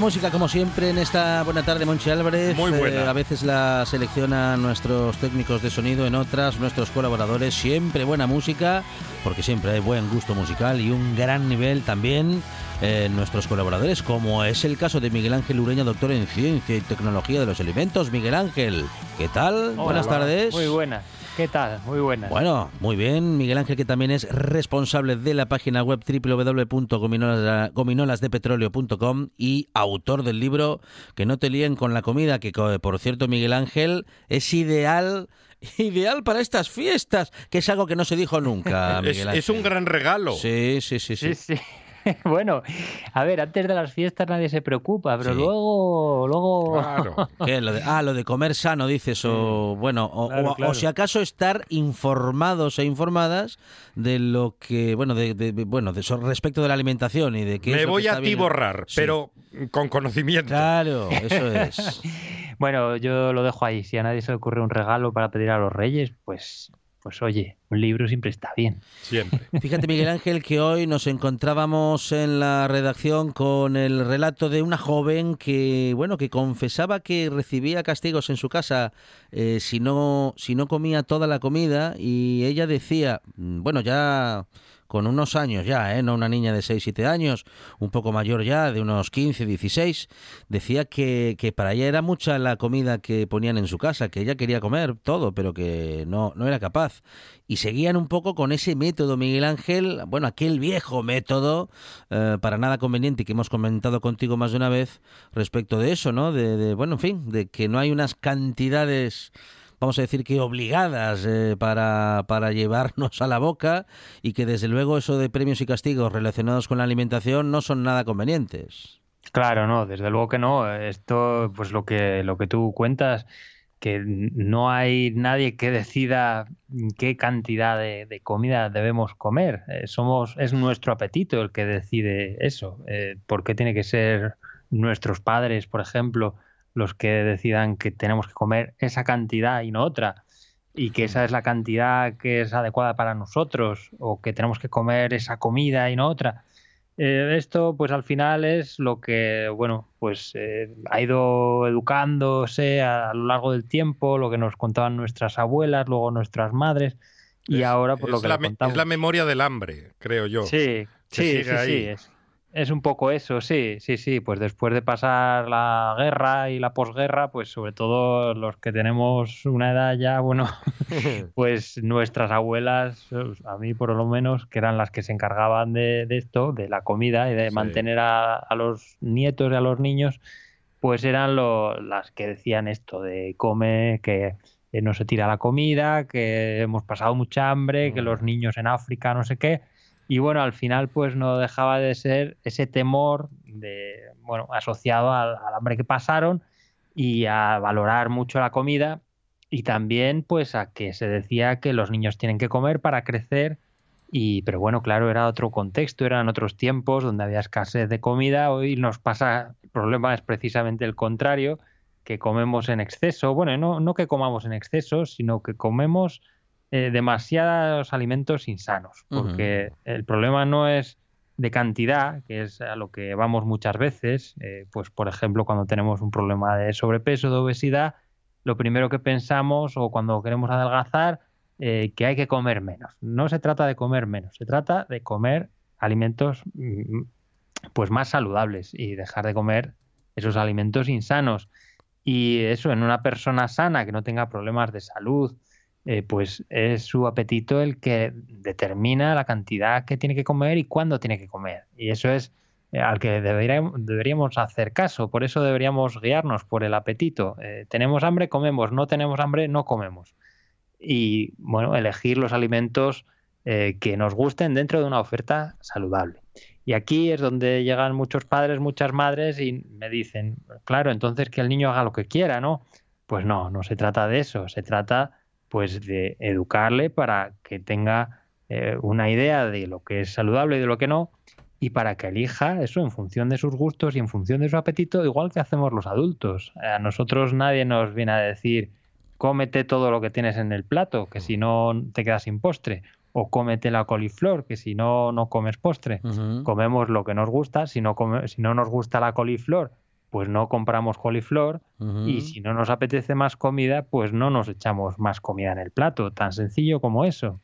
Música, como siempre, en esta buena tarde, Monchi Álvarez. Muy buena. Eh, a veces la seleccionan nuestros técnicos de sonido, en otras nuestros colaboradores. Siempre buena música, porque siempre hay buen gusto musical y un gran nivel también en nuestros colaboradores, como es el caso de Miguel Ángel Ureña, doctor en Ciencia y Tecnología de los Alimentos. Miguel Ángel, ¿qué tal? Buenas tardes. Muy buenas. ¿Qué tal? Muy buenas. Bueno, muy bien. Miguel Ángel, que también es responsable de la página web www.gominolasdepetróleo.com y autor del libro Que no te líen con la comida, que por cierto, Miguel Ángel, es ideal ideal para estas fiestas, que es algo que no se dijo nunca. Miguel es, es, un gran regalo. Sí, sí, sí, sí. sí, sí. bueno, a ver, antes de las fiestas nadie se preocupa, pero luego, luego. Claro. Lo de, ah, lo de comer sano, dices, o bueno, o, si acaso estar informados e informadas de lo que, bueno, de, bueno, de respecto de la alimentación y de qué. Me voy a ti borrar, pero con conocimiento. Claro, eso es. bueno, yo lo dejo ahí. Si a nadie se le ocurre un regalo para pedir a los Reyes, pues pues oye, un libro siempre está bien. Siempre. Fíjate, Miguel Ángel, que hoy nos encontrábamos en la redacción con el relato de una joven que, bueno, que confesaba que recibía castigos en su casa eh, si no, si no comía toda la comida y ella decía, mm, bueno, ya con unos años ya, ¿eh? no una niña de 6, 7 años, un poco mayor ya, de unos 15, 16, decía que, que, para ella era mucha la comida que ponían en su casa, que ella quería comer todo, pero que no, no era capaz. Y seguían un poco con ese método, Miguel Ángel, bueno, aquel viejo método, eh, para nada conveniente, que hemos comentado contigo más de una vez respecto de eso, ¿no? De bueno, en fin, de que no hay unas cantidades vamos a decir que obligadas eh, para, para llevarnos a la boca y que desde luego eso de premios y castigos relacionados con la alimentación no son nada convenientes. Claro, no, desde luego que no. Esto, pues lo que, lo que tú cuentas, que no hay nadie que decida qué cantidad de, comida debemos comer. Eh, somos, es nuestro apetito el que decide eso. Eh, ¿Por qué tiene que ser nuestros padres, por ejemplo, los que decidan que tenemos que comer esa cantidad y no otra, y que esa es la cantidad que es adecuada para nosotros, o que tenemos que comer esa comida y no otra. Eh, esto, pues al final es lo que, bueno, pues eh, ha ido educándose a, lo largo del tiempo, lo que nos contaban nuestras abuelas, luego nuestras madres, y ahora por pues, lo que la, contamos. Es la memoria del hambre, creo yo. Sí, sí, sí, sí, es, es un poco eso, sí, sí, sí. Pues después de pasar la guerra y la posguerra, pues sobre todo los que tenemos una edad ya, bueno, pues nuestras abuelas, a mí por lo menos, que eran las que se encargaban de, esto, de la comida y de mantener a, los nietos y a los niños, pues eran las que decían esto de come, que no se tira la comida, que hemos pasado mucha hambre, que los niños en África no sé qué y bueno, al final pues no dejaba de ser ese temor de, bueno, asociado al, hambre que pasaron y a valorar mucho la comida y también pues a que se decía que los niños tienen que comer para crecer y pero bueno, claro, era otro contexto, eran otros tiempos donde había escasez de comida, hoy nos pasa, el problema es precisamente el contrario, que comemos en exceso, bueno, no, no que comamos en exceso, sino que comemos eh, demasiados alimentos insanos, porque el problema no es de cantidad, que es a lo que vamos muchas veces, eh, pues por ejemplo cuando tenemos un problema de sobrepeso, de obesidad, lo primero que pensamos o cuando queremos adelgazar, eh, que hay que comer menos. No se trata de comer menos, se trata de comer alimentos mm, pues más saludables y dejar de comer esos alimentos insanos. Y eso en una persona sana que no tenga problemas de salud, eh, pues es su apetito el que determina la cantidad que tiene que comer y cuándo tiene que comer. Y eso es eh, al que deberíamos, hacer caso. Por eso deberíamos guiarnos por el apetito. Eh, tenemos hambre, comemos. No tenemos hambre, no comemos. Y bueno, elegir los alimentos que nos gusten dentro de una oferta saludable. Y aquí es donde llegan muchos padres, muchas madres y me dicen, claro, entonces que el niño haga lo que quiera, ¿no? Pues no, no se trata de eso. Se trata pues de educarle para que tenga eh, una idea de lo que es saludable y de lo que no, y para que elija eso en función de sus gustos y en función de su apetito, igual que hacemos los adultos. A nosotros nadie nos viene a decir, cómete todo lo que tienes en el plato, que si no te quedas sin postre, o cómete la coliflor, que si no, no comes postre. Comemos lo que nos gusta, si no, si no nos gusta la coliflor, pues no compramos coliflor y si no nos apetece más comida, pues no nos echamos más comida en el plato, tan sencillo como eso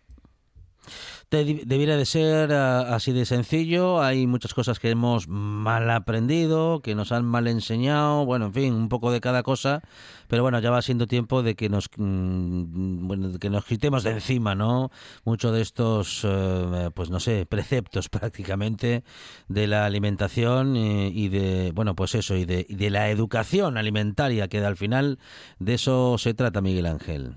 debiera de ser ah, así de sencillo. Hay muchas cosas que hemos mal aprendido, que nos han mal enseñado, bueno, en fin, un poco de cada cosa. Pero bueno, ya va siendo tiempo de que nos, mm, bueno, que nos quitemos de encima, ¿no? Mucho de estos, eh, pues no sé, preceptos prácticamente de la alimentación y, de, bueno, pues eso, y de, y de la educación alimentaria, que al final de eso se trata, Miguel Ángel.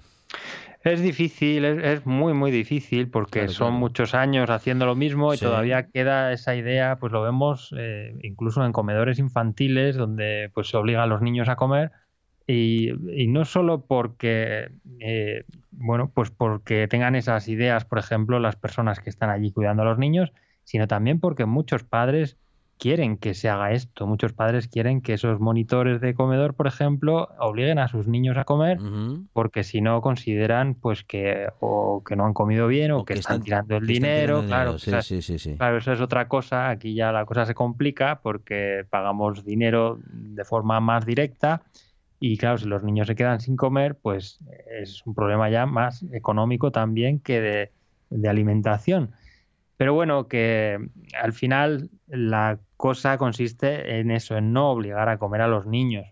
Es difícil, es, muy, muy difícil porque son muchos años haciendo lo mismo y todavía queda esa idea, pues lo vemos eh, incluso en comedores infantiles donde pues se obliga a los niños a comer y, no solo porque, eh, bueno, pues porque tengan esas ideas, por ejemplo, las personas que están allí cuidando a los niños, sino también porque muchos padres quieren que se haga esto. Muchos padres quieren que esos monitores de comedor, por ejemplo, obliguen a sus niños a comer, porque si no consideran pues que o que no han comido bien o, que, están, tirando el dinero. claro, sí, sí, sí, claro, eso es otra cosa. Aquí ya la cosa se complica porque pagamos dinero de forma más directa. Y claro, si los niños se quedan sin comer, pues es un problema ya más económico también que de alimentación. Pero bueno, que al final la cosa consiste en eso, en no obligar a comer a los niños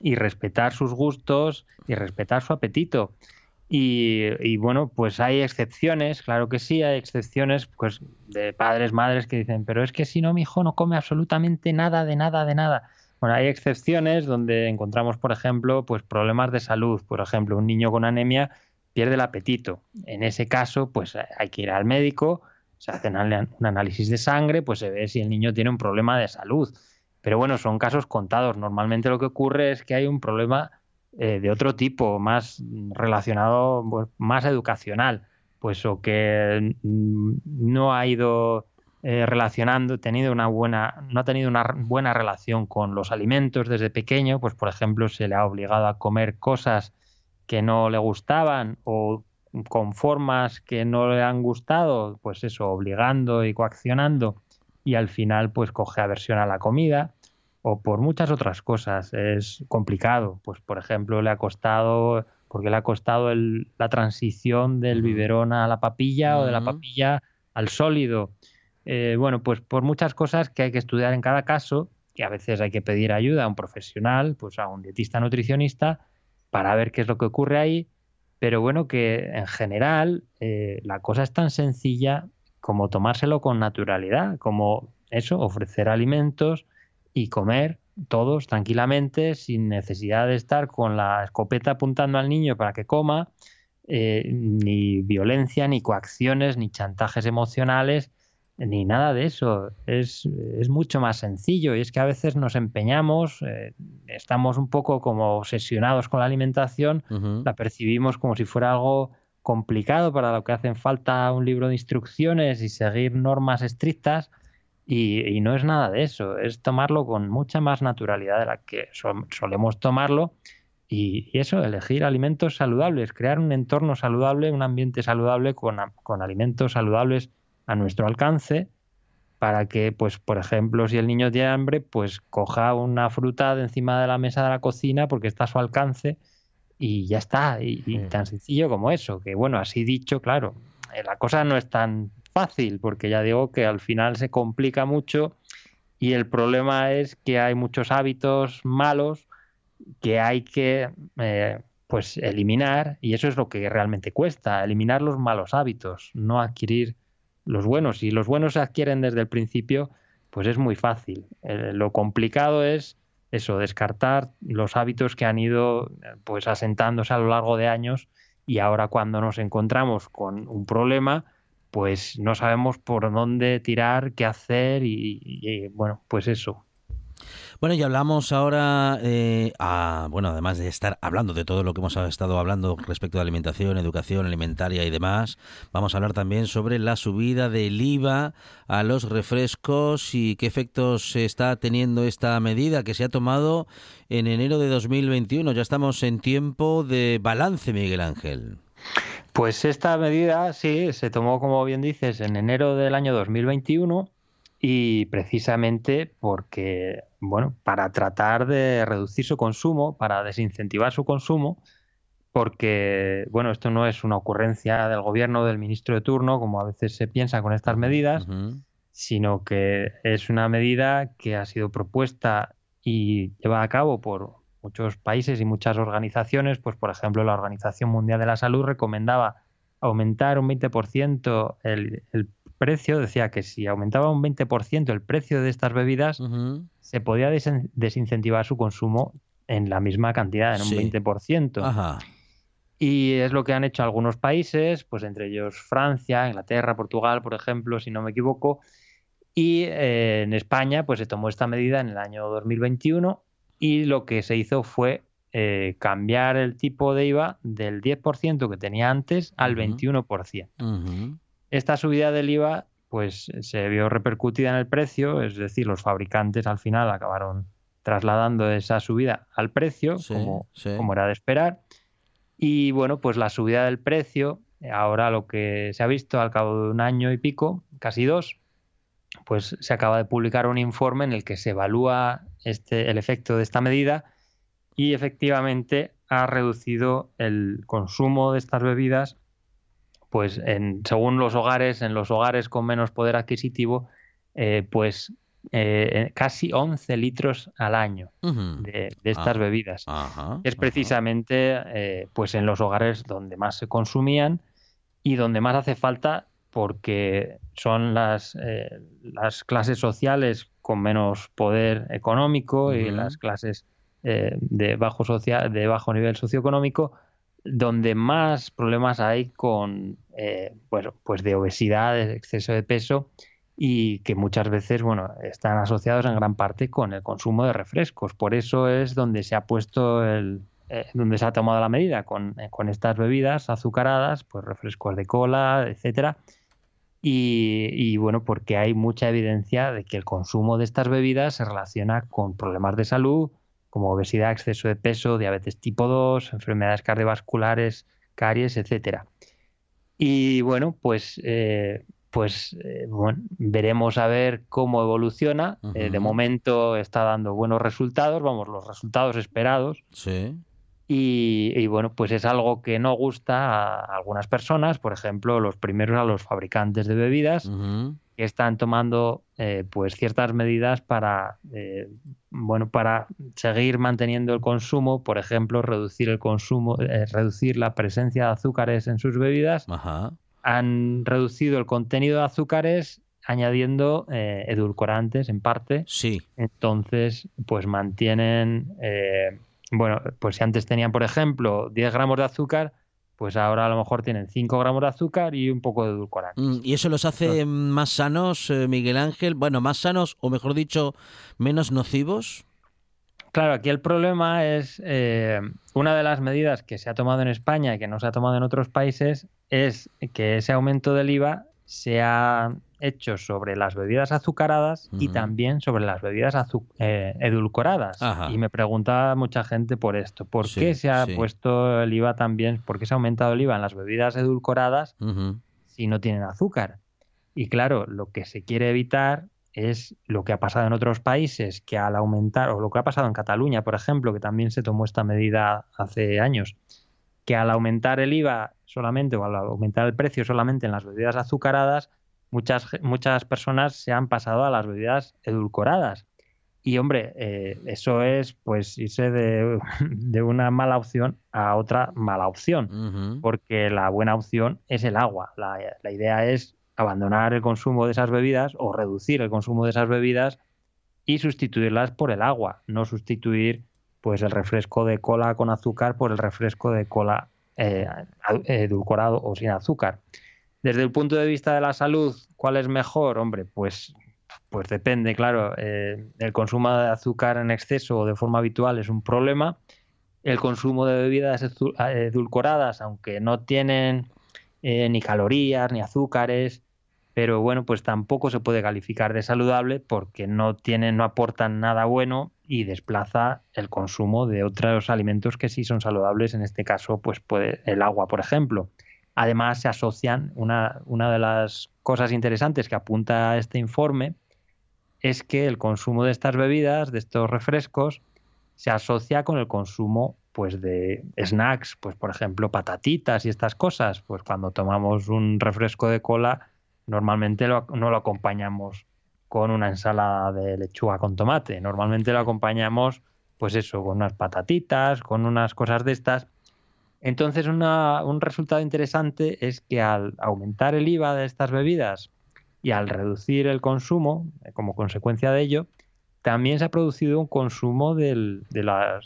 y respetar sus gustos y respetar su apetito. Y, bueno, pues hay excepciones, claro que sí, hay excepciones pues de padres, madres que dicen, pero es que si no, mi hijo no come absolutamente nada, de nada, de nada. Bueno, hay excepciones donde encontramos, por ejemplo, pues problemas de salud. Por ejemplo, un niño con anemia pierde el apetito. En ese caso, pues hay que ir al médico, se hace un análisis de sangre, pues se ve si el niño tiene un problema de salud. Pero bueno, son casos contados. Normalmente lo que ocurre es que hay un problema eh, de otro tipo, más relacionado, pues, más educacional, pues o que no ha ido eh, relacionando, tenido una buena, no ha tenido una buena relación con los alimentos desde pequeño, pues por ejemplo se le ha obligado a comer cosas que no le gustaban o con formas que no le han gustado, pues eso, obligando y coaccionando, y al final pues coge aversión a la comida, o por muchas otras cosas. Es complicado, pues por ejemplo le ha costado, porque le ha costado la transición del biberón a la papilla o de la papilla al sólido. Eh, bueno, pues por muchas cosas que hay que estudiar en cada caso, que a veces hay que pedir ayuda a un profesional, pues a un dietista nutricionista, para ver qué es lo que ocurre ahí pero bueno, que en general eh, la cosa es tan sencilla como tomárselo con naturalidad, como eso, ofrecer alimentos y comer todos tranquilamente, sin necesidad de estar con la escopeta apuntando al niño para que coma, eh, ni violencia, ni coacciones, ni chantajes emocionales, ni nada de eso. Es, es, mucho más sencillo y es que a veces nos empeñamos, eh, estamos un poco como obsesionados con la alimentación, la percibimos como si fuera algo complicado para lo que hacen falta un libro de instrucciones y seguir normas estrictas. Y, no es nada de eso, es tomarlo con mucha más naturalidad de la que solemos tomarlo. Y, eso, elegir alimentos saludables, crear un entorno saludable, un ambiente saludable con, con alimentos saludables a nuestro alcance para que, pues, por ejemplo, si el niño tiene hambre, pues coja una fruta de encima de la mesa de la cocina porque está a su alcance y ya está. Y, tan sencillo como eso, que bueno, así dicho, claro, eh, la cosa no es tan fácil porque ya digo que al final se complica mucho y el problema es que hay muchos hábitos malos que hay que eh, pues eliminar y eso es lo que realmente cuesta, eliminar los malos hábitos, no adquirir los buenos. Si los buenos se adquieren desde el principio, pues es muy fácil. Eh, lo complicado es eso, descartar los hábitos que han ido pues asentándose a lo largo de años y ahora cuando nos encontramos con un problema, pues no sabemos por dónde tirar, qué hacer y bueno, pues eso, bueno, y hablamos ahora, eh, bueno, además de estar hablando de todo lo que hemos estado hablando respecto a alimentación, educación alimentaria y demás, vamos a hablar también sobre la subida del IVA a los refrescos y qué efectos está teniendo esta medida que se ha tomado en enero de 2021. Ya estamos en tiempo de balance, Miguel Ángel. Pues esta medida, sí, se tomó, como bien dices, en enero del año 2021 y precisamente porque, bueno, para tratar de reducir su consumo, para desincentivar su consumo, porque, bueno, esto no es una ocurrencia del gobierno, del ministro de turno, como a veces se piensa con estas medidas, sino que es una medida que ha sido propuesta y llevada a cabo por muchos países y muchas organizaciones, pues por ejemplo la Organización Mundial de la Salud recomendaba aumentar un 20% el, el precio, decía que si aumentaba un 20% el precio de estas bebidas, se podía desincentivar su consumo en la misma cantidad, en un 20%. Y es lo que han hecho algunos países, pues entre ellos Francia, Inglaterra, Portugal, por ejemplo, si no me equivoco. Y eh, en España, pues se tomó esta medida en el año 2021 y lo que se hizo fue eh, cambiar el tipo de IVA del 10% que tenía antes al 21%. Esta subida del IVA pues se vio repercutida en el precio, es decir, los fabricantes al final acabaron trasladando esa subida al precio, como, como, era de esperar. Y bueno, pues la subida del precio, ahora lo que se ha visto al cabo de un año y pico, casi dos, pues se acaba de publicar un informe en el que se evalúa este, el efecto de esta medida y efectivamente ha reducido el consumo de estas bebidas pues en, según los hogares, en los hogares con menos poder adquisitivo, eh, pues eh, casi 11 litros al año de, estas ah, bebidas. es precisamente eh, pues en los hogares donde más se consumían y donde más hace falta porque son las, las clases sociales con menos poder económico y las clases de, bajo social, de bajo nivel socioeconómico donde más problemas hay con, eh, pues de obesidad, de exceso de peso y que muchas veces, bueno, están asociados en gran parte con el consumo de refrescos. Por eso es donde se ha puesto el, eh, donde se ha tomado la medida con, eh, con, estas bebidas azucaradas, pues refrescos de cola, etcétera. Y, y, bueno, porque hay mucha evidencia de que el consumo de estas bebidas se relaciona con problemas de salud, como obesidad, exceso de peso, diabetes tipo 2, enfermedades cardiovasculares, caries, etcétera. Y bueno, pues, eh, pues eh, bueno, veremos a ver cómo evoluciona. Eh, de momento está dando buenos resultados, vamos, los resultados esperados. Sí. Y, bueno, pues es algo que no gusta a algunas personas, por ejemplo, los primeros a los fabricantes de bebidas, que están tomando eh, pues ciertas medidas para eh, bueno para seguir manteniendo el consumo por ejemplo reducir el consumo eh, reducir la presencia de azúcares en sus bebidas. Han reducido el contenido de azúcares añadiendo edulcorantes en parte. Sí. Entonces pues mantienen bueno pues si antes tenían por ejemplo 10 gramos de azúcar pues ahora a lo mejor tienen 5 gramos de azúcar y un poco de edulcorante. Mm, ¿Y eso los hace más sanos, eh, Miguel Ángel? Bueno, más sanos o mejor dicho, menos nocivos. Claro, aquí el problema es eh, una de las medidas que se ha tomado en España y que no se ha tomado en otros países es que ese aumento del IVA se ha hecho sobre las bebidas azucaradas y también sobre las bebidas eh, edulcoradas. Y me pregunta mucha gente por esto. ¿Por qué se ha puesto el IVA también? ¿Por qué se ha aumentado el IVA en las bebidas edulcoradas si no tienen azúcar? Y claro, lo que se quiere evitar es lo que ha pasado en otros países, que al aumentar, o lo que ha pasado en Cataluña, por ejemplo, que también se tomó esta medida hace años, que al aumentar el IVA solamente o al aumentar el precio solamente en las bebidas azucaradas, muchas, muchas personas se han pasado a las bebidas edulcoradas. Y hombre, eh, eso es pues irse de, de, una mala opción a otra mala opción, porque la buena opción es el agua. La, la idea es abandonar el consumo de esas bebidas o reducir el consumo de esas bebidas y sustituirlas por el agua, no sustituir pues el refresco de cola con azúcar por el refresco de cola eh, edulcorado o sin azúcar. Desde el punto de vista de la salud, ¿cuál es mejor? Hombre, pues, pues depende, claro. Eh, el consumo de azúcar en exceso o de forma habitual es un problema. El consumo de bebidas edulcoradas, aunque no tienen eh, ni calorías ni azúcares, pero bueno, pues tampoco se puede calificar de saludable porque no tienen, no aportan nada bueno y desplaza el consumo de otros alimentos que sí son saludables, en este caso, pues puede, el agua, por ejemplo. Además, se asocian, una, una de las cosas interesantes que apunta este informe es que el consumo de estas bebidas, de estos refrescos, se asocia con el consumo pues de snacks, pues por ejemplo patatitas y estas cosas, pues cuando tomamos un refresco de cola normalmente no lo acompañamos con una ensalada de lechuga con tomate. Normalmente lo acompañamos, pues eso, con unas patatitas, con unas cosas de estas. Entonces, un resultado interesante es que al aumentar el IVA de estas bebidas y al reducir el consumo, eh, como consecuencia de ello, también se ha producido un consumo de,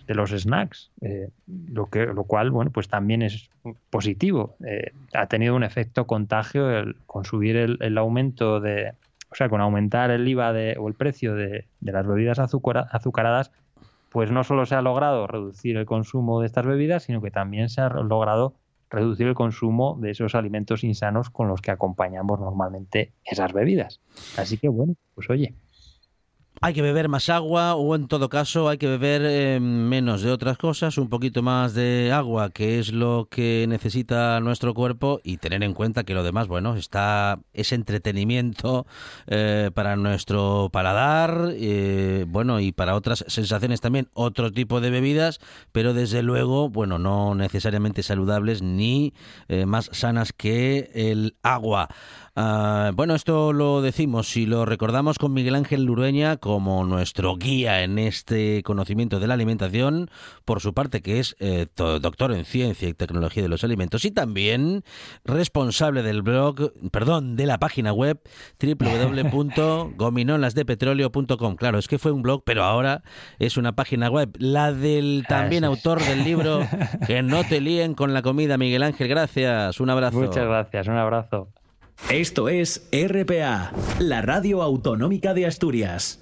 los snacks, eh, lo, que, lo cual, bueno, pues también es positivo. Eh, ha tenido un efecto contagio el, con subir el, aumento de, o sea, con aumentar el IVA de, o el precio de, las bebidas azucaradas, pues no solo se ha logrado reducir el consumo de estas bebidas, sino que también se ha logrado reducir el consumo de esos alimentos insanos con los que acompañamos normalmente esas bebidas. Así que bueno, pues oye, hay que beber más agua o en todo caso hay que beber eh, menos de otras cosas, un poquito más de agua, que es lo que necesita nuestro cuerpo y tener en cuenta que lo demás, bueno, está es entretenimiento eh, para nuestro paladar, eh, bueno, y para otras sensaciones también, otro tipo de bebidas, pero desde luego, bueno, no necesariamente saludables ni más sanas que el agua. Ah, bueno, esto lo decimos y lo recordamos con Miguel Ángel Lurueña como nuestro guía en este conocimiento de la alimentación, por su parte que es eh, doctor en ciencia y tecnología de los alimentos y también responsable del blog, perdón, de la página web www.gominolasdepetróleo.com. Claro, es que fue un blog, pero ahora es una página web, la del también autor del libro Que no te líen con la comida, Miguel Ángel. Gracias, un abrazo. Muchas gracias, un abrazo. Esto es RPA, la radio autonómica de Asturias.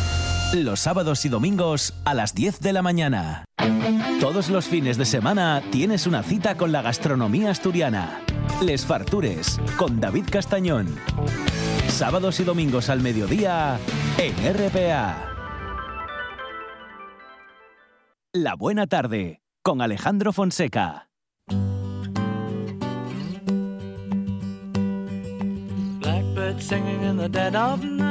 Los sábados y domingos a las 10 de la mañana. Todos los fines de semana tienes una cita con la gastronomía asturiana. Les Fartures con David Castañón. Sábados y domingos al mediodía en RPA. La buena tarde con Alejandro Fonseca. Blackbird singing in the dead of night.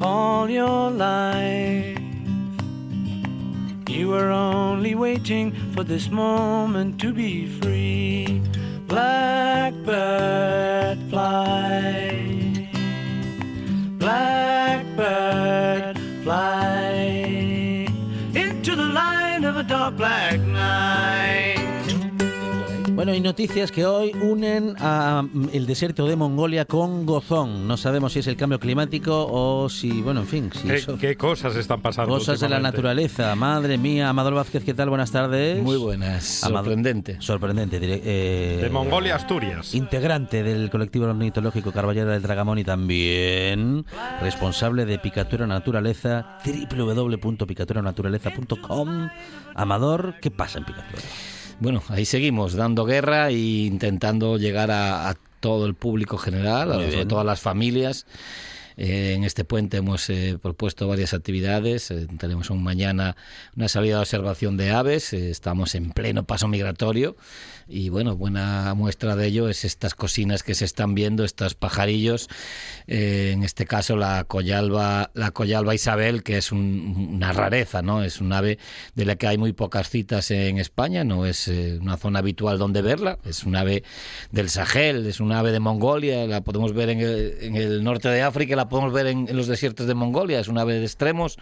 all your life. You were only waiting for this moment to be free. Blackbird fly. Blackbird fly into the light of a dark black. Bueno, hay noticias que hoy unen a mm, el desierto de Mongolia con Gozón. No sabemos si es el cambio climático o si, bueno, en fin, si ¿Qué, eso- qué cosas están pasando? cosas de la naturaleza. Madre mía, Amador Vázquez, ¿qué tal? Buenas tardes. Muy buenas, sorprendente. Sorprendente. dire- eh, De Mongolia Asturias. Integrante del colectivo ornitológico Carballera del Dragamón y también responsable de Picatura Naturaleza, www.picaturaнаturaleza.com. Amador, ¿qué pasa en Picatura? Bueno, ahí seguimos dando guerra e intentando llegar a, a todo el público general, a, a las familias. Eh, en este puente hemos eh, propuesto varias actividades. Eh, tenemos un mañana una salida de observación de aves. Estamos en pleno paso migratorio. Y bueno, buena muestra de ello es estas cocinas que se están viendo, estos pajarillos. En este caso la collalba, la collalba Isabel, que es un- una rareza, ¿no? Es un ave de la que hay muy pocas citas en España. No es una zona habitual donde verla. Es un ave del Sahel, es un ave de Mongolia. La podemos ver en el, en el norte de África, podemos ver en, los desiertos de Mongolia. Es un ave de extremos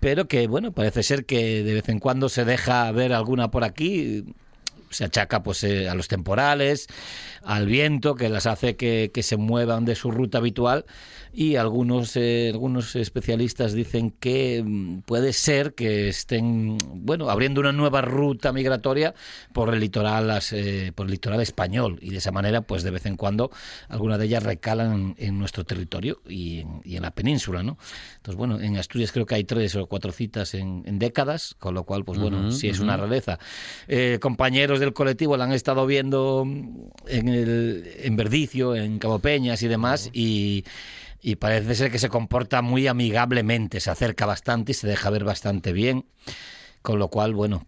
pero que bueno, parece ser que de vez en cuando se deja ver alguna por aquí, se achaca pues eh, a los temporales, al viento que las hace que, que se muevan de su ruta habitual. Y algunos eh, algunos especialistas dicen que mm, puede ser que estén bueno abriendo una nueva ruta migratoria por el litoral eh, por el litoral español. Y de esa manera pues de vez en cuando algunas de ellas recalan en nuestro territorio y en, y en la península no entonces bueno en Asturias creo que hay tres o cuatro citas en, en décadas con lo cual pues bueno Ujú, sí es una rareza. Eh, compañeros del colectivo la han estado viendo en el en Verdicio en Cabo Peñas y demás y y parece ser que se comporta muy amigablemente, se acerca bastante y se deja ver bastante bien. Con lo cual, bueno,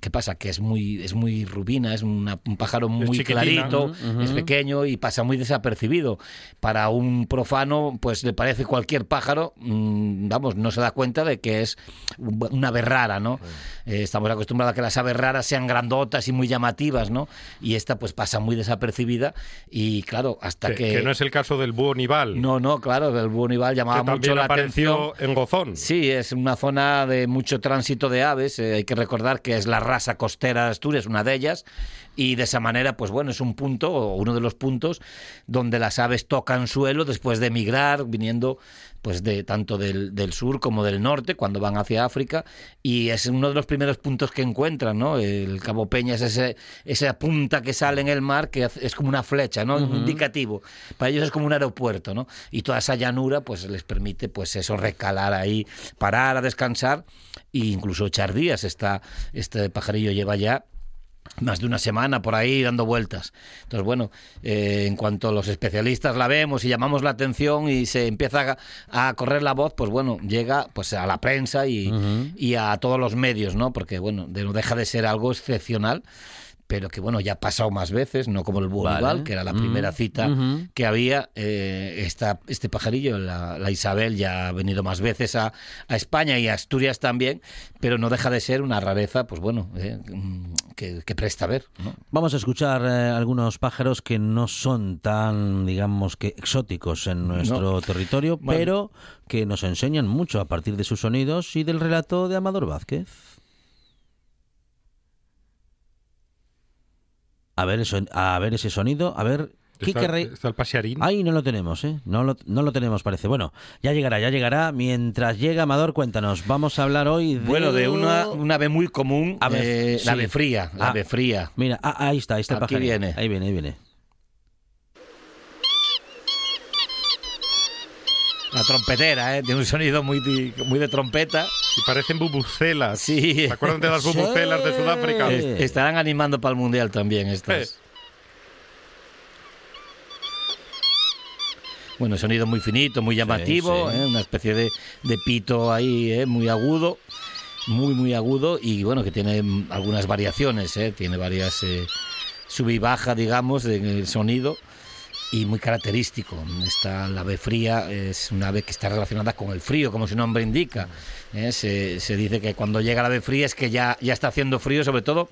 ¿qué pasa? Que es muy, es muy rubina, es una- un pájaro muy chiquitina. clarito, Ujú, ujú. es pequeño y pasa muy desapercibido. Para un profano, pues le parece cualquier pájaro, mm, vamos, no se da cuenta de que es un- una ave rara, ¿no? Eh, estamos acostumbrados a que las aves raras sean grandotas y muy llamativas, ¿no? Y esta pues pasa muy desapercibida y claro, hasta Que, que... que no es el caso del búho nival, No, no, claro, el Bonival que llamaba mucho también la atención. en Gozón. Sí, es una zona de mucho tránsito de aves. eh, hay que recordar que es la raza costera de Asturias, una de ellas. Y de esa manera, pues bueno, es un punto, o uno de los puntos, donde las aves tocan suelo después de emigrar, viniendo pues de tanto del, del sur como del norte, cuando van hacia África. Y es uno de los primeros puntos que encuentran, ¿no? El Cabo Peña es ese, esa punta que sale en el mar, que es como una flecha, ¿no? Un indicativo. Para ellos es como un aeropuerto, ¿no? Y toda esa llanura, pues les permite, pues eso, recalar ahí, parar a descansar e incluso echar días. Está, este pajarillo lleva ya más de una semana por ahí dando vueltas. Entonces, bueno, eh, en cuanto los especialistas la vemos y llamamos la atención y se empieza a, a correr la voz, pues bueno, llega pues a la prensa y, y a todos los medios, ¿no? Porque, bueno, de- no deja de ser algo excepcional pero que bueno, ya ha pasado más veces, no como el búho Vale. Que era la primera Mm, cita ujú. que había. eh, esta, este pajarillo, la, la Isabel, ya ha venido más veces a, a España y a Asturias también, pero no deja de ser una rareza, pues bueno, eh, mm, que, que presta a ver. ¿no? Vamos a escuchar eh, algunos pájaros que no son tan, digamos, que exóticos en nuestro No. territorio, Bueno. pero que nos enseñan mucho a partir de sus sonidos y del relato de Amador Vázquez. A ver, eso, a ver ese sonido, a ver... ¿Qué Está, querré- está el pasearín. Ay, no lo tenemos, ¿eh? No lo, no lo tenemos, parece. Bueno, ya llegará, ya llegará. Mientras llega Amador, cuéntanos. Vamos a hablar hoy de... Bueno, de una, una ave muy común, Ave- eh, sí. la ave fría, la Ah. ave fría. Mira, ah, ahí está, ahí está el Aquí viene. Ahí viene, ahí viene. La trompetera, ¿eh? tiene un sonido muy, muy de trompeta. Y parecen bubucelas. Sí. ¿Se acuerdan de las bubucelas de Sudáfrica? Estarán animando para el Mundial también estas. Bueno, sonido muy finito, muy llamativo, sí. ¿eh? una especie de, de pito ahí ¿eh? muy agudo, muy, muy agudo y bueno, que tiene mm, algunas variaciones, ¿eh? tiene varias sub y baja, digamos, en el sonido y muy característico. Esta la ave fría es una ave que está relacionada con el frío, como su nombre indica. ¿eh? Se, dice que cuando llega la ave fría es que ya, ya está haciendo frío, sobre todo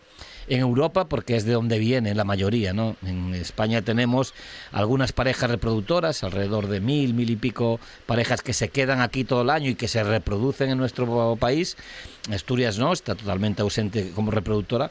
en Europa, porque es de donde viene la mayoría. ¿no? En España tenemos algunas parejas reproductoras, alrededor de mil, mil y pico parejas que se quedan aquí todo el año y que se reproducen en nuestro país. Asturias no, está totalmente ausente como reproductora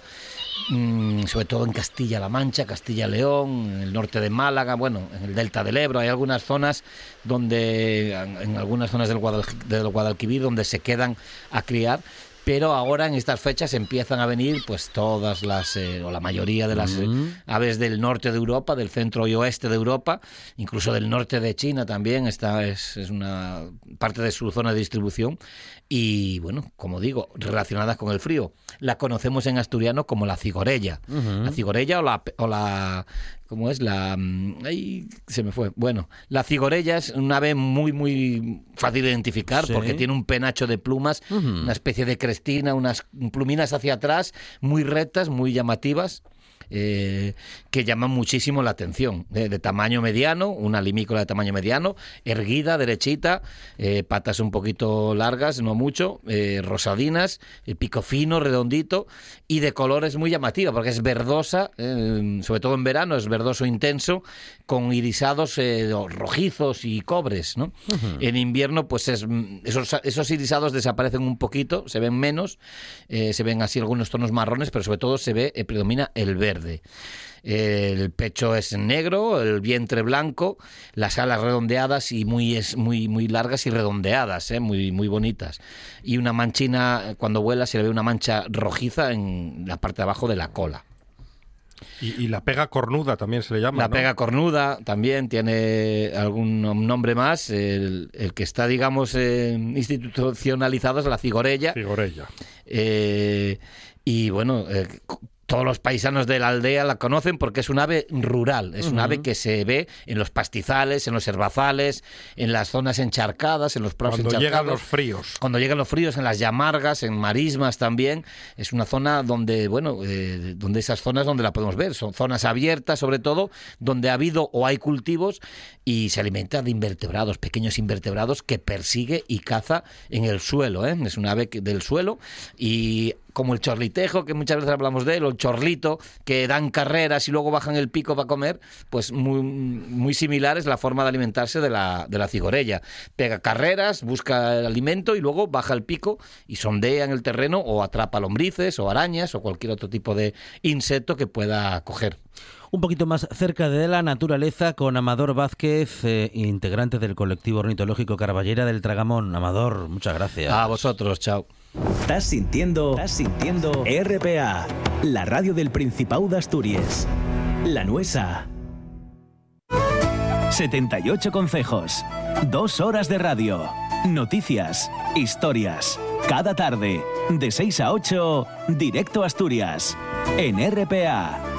sobre todo en Castilla-La Mancha, Castilla-León, en el norte de Málaga, bueno, en el delta del Ebro, hay algunas zonas donde, en algunas zonas del, del Guadalquivir, donde se quedan a criar. Pero ahora en estas fechas empiezan a venir pues todas las, eh, o la mayoría de las eh, aves del norte de Europa, del centro y oeste de Europa, incluso del norte de China también, esta es, es una parte de su zona de distribución y bueno, como digo, relacionadas con el frío. La conocemos en asturiano como la cigorella. La cigorella o la, o la ¿cómo es? La mm, ay, se me fue. Bueno, la cigorella es un ave muy muy fácil de identificar Sí. porque tiene un penacho de plumas, una especie de crestina, unas pluminas hacia atrás, muy rectas, muy llamativas eh, que llaman muchísimo la atención. de tamaño mediano, una limícola de tamaño mediano, erguida, derechita, eh, patas un poquito largas, no mucho, eh, rosadinas, pico fino, redondito y de colores muy llamativa, porque es verdosa, sobre todo en verano, es verdoso intenso, con irisados eh, rojizos y cobres. ¿no? En invierno, pues es, mm, esos, esos irisados desaparecen un poquito, se ven menos, eh, se ven así algunos tonos marrones, pero sobre todo se ve, eh, predomina el verde. El pecho es negro, el vientre blanco, las alas redondeadas y muy, es, muy, muy largas y redondeadas, ¿eh? muy, muy bonitas. Y una manchina, cuando vuela se le ve una mancha rojiza en la parte de abajo de la cola. Y, y la pega cornuda también se le llama. La ¿no? pega cornuda también tiene algún nombre más. El, el que está, digamos, eh, institucionalizado es la cigorella. Figorella. Eh, y bueno, eh, todos los paisanos de la aldea la conocen porque es un ave rural, es un ave que se ve en los pastizales, en los herbazales, en las zonas encharcadas, en los prados Cuando llegan encharcados. los fríos. Cuando llegan los fríos, en las llamargas, en marismas también, es una zona donde, bueno, eh, donde esas zonas donde la podemos ver, son zonas abiertas sobre todo, donde ha habido o hay cultivos y se alimenta de invertebrados, pequeños invertebrados que persigue y caza en el suelo, ¿eh? es un ave del suelo y como el chorlitejo, que muchas veces hablamos de él, o el chorlito, que dan carreras y luego bajan el pico para comer, pues muy, muy similar es la forma de alimentarse de la, de la cigorella. Pega carreras, busca alimento y luego baja el pico y sondea en el terreno o atrapa lombrices o arañas o cualquier otro tipo de insecto que pueda coger. Un poquito más cerca de la naturaleza con Amador Vázquez, eh, integrante del colectivo ornitológico Carballera del Tragamón. Amador, muchas gracias. A vosotros, chao. Estás sintiendo, estás sintiendo RPA, la radio del Principado de Asturias. La Nuesa. 78 consejos, dos horas de radio, noticias, historias. Cada tarde, de 6 a 8, directo a Asturias, en RPA.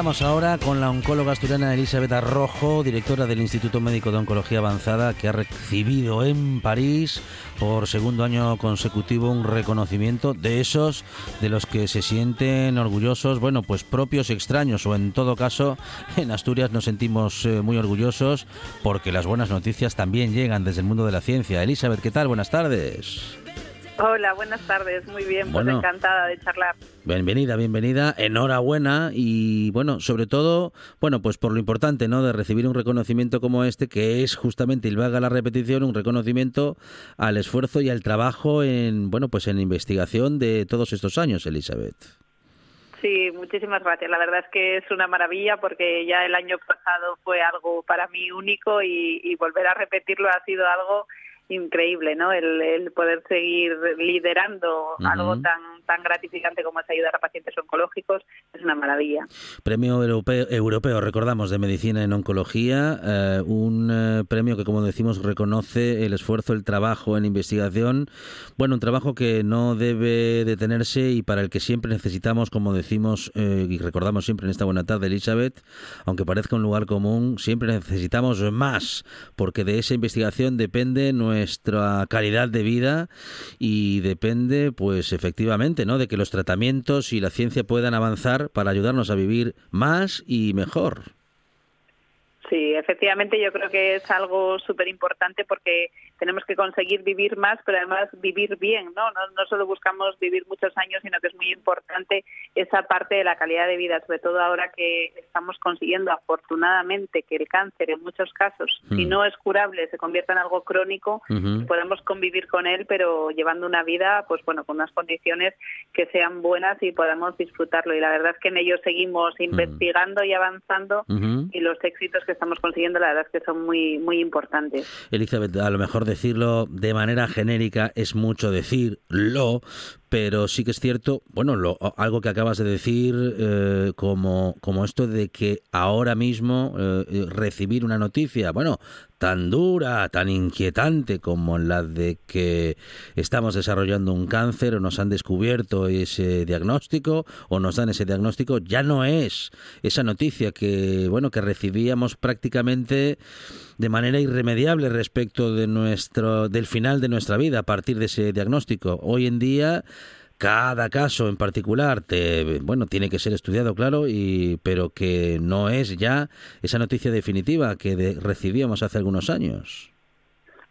Hablamos ahora con la oncóloga asturiana Elizabeth Arrojo, directora del Instituto Médico de Oncología Avanzada, que ha recibido en París por segundo año consecutivo un reconocimiento de esos de los que se sienten orgullosos, bueno, pues propios extraños, o en todo caso, en Asturias nos sentimos eh, muy orgullosos porque las buenas noticias también llegan desde el mundo de la ciencia. Elizabeth, ¿qué tal? Buenas tardes. Hola, buenas tardes. Muy bien, pues Bueno. encantada de charlar. Bienvenida, bienvenida, enhorabuena y bueno, sobre todo, bueno, pues por lo importante, ¿no? De recibir un reconocimiento como este, que es justamente, y valga la repetición, un reconocimiento al esfuerzo y al trabajo en, bueno, pues en investigación de todos estos años, Elizabeth. Sí, muchísimas gracias. La verdad es que es una maravilla porque ya el año pasado fue algo para mí único y, y volver a repetirlo ha sido algo increíble, ¿no? El, el poder seguir liderando algo tan tan gratificante como es ayudar a pacientes oncológicos es una maravilla. Premio Europeo, europeo, recordamos, de Medicina en Oncología, eh, un eh, premio que, como decimos, reconoce el esfuerzo, el trabajo en investigación. Bueno, un trabajo que no debe detenerse y para el que siempre necesitamos, como decimos eh, y recordamos siempre en esta buena tarde, Elizabeth, aunque parezca un lugar común, siempre necesitamos más, porque de esa investigación depende nuestra calidad de vida y depende, pues efectivamente, ¿no? de que los tratamientos y la ciencia puedan avanzar para ayudarnos a vivir más y mejor. Sí, efectivamente yo creo que es algo súper importante porque tenemos que conseguir vivir más, pero además vivir bien, ¿no? ¿no? No solo buscamos vivir muchos años, sino que es muy importante esa parte de la calidad de vida, sobre todo ahora que estamos consiguiendo afortunadamente que el cáncer en muchos casos, si Mm. no es curable, se convierta en algo crónico, Ujú. podemos convivir con él, pero llevando una vida, pues bueno, con unas condiciones que sean buenas y podamos disfrutarlo. Y la verdad es que en ello seguimos investigando y avanzando y los éxitos que estamos consiguiendo, la verdad es que son muy muy importantes. Elizabeth, a lo mejor decirlo de manera genérica es mucho decirlo, pero sí que es cierto, bueno, lo, algo que acabas de decir, eh, como, como esto de que ahora mismo eh, eh, recibir una noticia, bueno, tan dura, tan inquietante como la de que estamos desarrollando un cáncer o nos han descubierto ese diagnóstico o nos dan ese diagnóstico, ya no es esa noticia que, bueno, que recibíamos prácticamente de manera irremediable respecto de nuestro del final de nuestra vida a partir de ese diagnóstico. Hoy en día cada caso en particular te, bueno tiene que ser estudiado claro y pero que no es ya esa noticia definitiva que de- recibíamos hace algunos años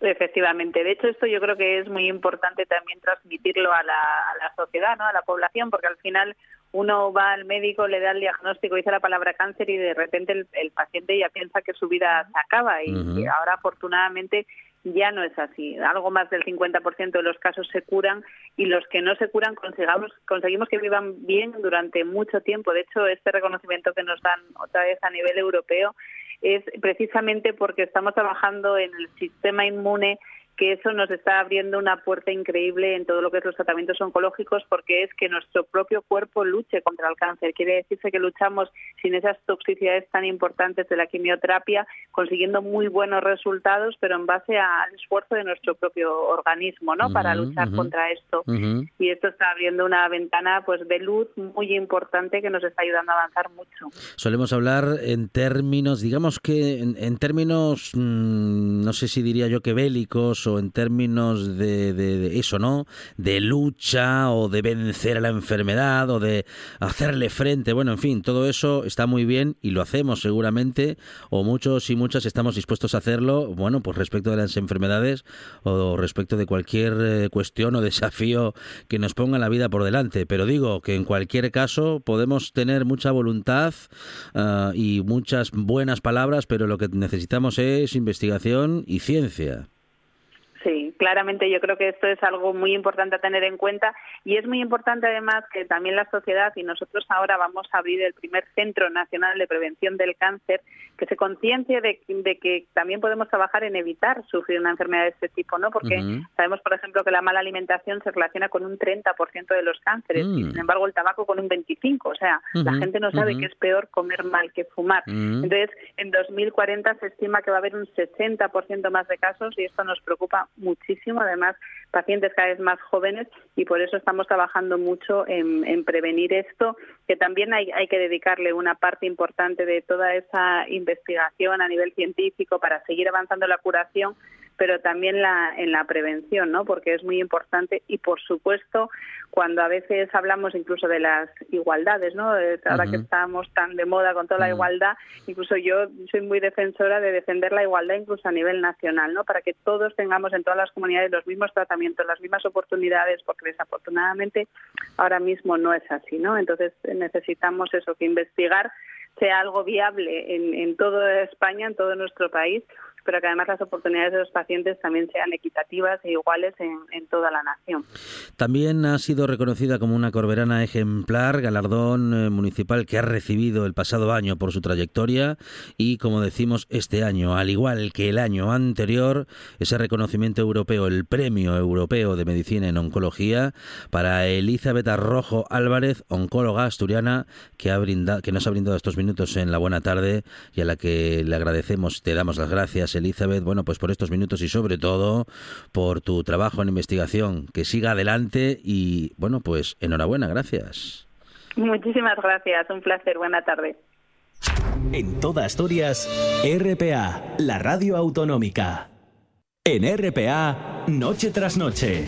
Efectivamente. De hecho, esto yo creo que es muy importante también transmitirlo a la, a la sociedad, ¿no? a la población, porque al final uno va al médico, le da el diagnóstico, dice la palabra cáncer y de repente el, el paciente ya piensa que su vida se acaba y ahora afortunadamente ya no es así. Algo más del 50% de los casos se curan y los que no se curan consigamos, conseguimos que vivan bien durante mucho tiempo. De hecho, este reconocimiento que nos dan otra vez a nivel europeo es precisamente porque estamos trabajando en el sistema inmune que eso nos está abriendo una puerta increíble en todo lo que es los tratamientos oncológicos porque es que nuestro propio cuerpo luche contra el cáncer. Quiere decirse que luchamos sin esas toxicidades tan importantes de la quimioterapia, consiguiendo muy buenos resultados, pero en base al esfuerzo de nuestro propio organismo, ¿no? Para luchar contra esto. Y esto está abriendo una ventana pues de luz muy importante que nos está ayudando a avanzar mucho. solemos hablar en términos, digamos que en, en términos, mm, no sé si diría yo que bélicos en términos de, de- de eso, ¿no? De lucha o de vencer a la enfermedad o de hacerle frente. Bueno, en fin, todo eso está muy bien y lo hacemos seguramente, o muchos y muchas estamos dispuestos a hacerlo, bueno, pues respecto de las enfermedades o respecto de cualquier eh, cuestión o desafío que nos ponga la vida por delante. Pero digo que en cualquier caso podemos tener mucha voluntad ah, y muchas buenas palabras, pero lo que necesitamos es investigación y ciencia. Claramente yo creo que esto es algo muy importante a tener en cuenta y es muy importante además que también la sociedad y nosotros ahora vamos a abrir el primer Centro Nacional de Prevención del Cáncer que se conciencie de, de que también podemos trabajar en evitar sufrir una enfermedad de este tipo, ¿no? Porque sabemos, por ejemplo, que la mala alimentación se relaciona con un 30% de los cánceres y, Mm. sin embargo, el tabaco con un 25%. O sea, la gente no sabe que es peor comer mal que fumar. Entonces, en 2040 se estima que va a haber un 60% más de casos y esto nos preocupa muchísimo. Además, pacientes cada vez más jóvenes y por eso estamos trabajando mucho en, en prevenir esto, que también hay, hay que dedicarle una parte importante de toda esa investigación a nivel científico para seguir avanzando la curación pero también la, en la prevención, ¿no? Porque es muy importante y, por supuesto, cuando a veces hablamos incluso de las igualdades, ¿no? Eh, Ahora que estamos tan de moda con toda la igualdad, incluso yo soy muy defensora de defender la igualdad incluso a nivel nacional, ¿no? Para que todos tengamos en todas las comunidades los mismos tratamientos, las mismas oportunidades, porque desafortunadamente ahora mismo no es así, ¿no? Entonces eh, necesitamos eso, que investigar sea algo viable en, en toda España, en todo nuestro país, pero que además las oportunidades de los pacientes también sean equitativas e iguales en, en toda la nación. También ha sido reconocida como una corberana ejemplar, galardón eh, municipal que ha recibido el pasado año por su trayectoria y, como decimos, este año, al igual que el año anterior, ese reconocimiento europeo, el Premio Europeo de Medicina en Oncología para Elizabeth Arrojo Álvarez, oncóloga asturiana, que, ha brindado, que nos ha brindado estos minutos en la buena tarde y a la que le agradecemos, te damos las gracias, Elizabeth, bueno, pues por estos minutos y sobre todo por tu trabajo en investigación. Que siga adelante y, bueno, pues enhorabuena, gracias. Muchísimas gracias, un placer, buena tarde. En toda Asturias, RPA, la radio autonómica. En RPA, noche tras noche.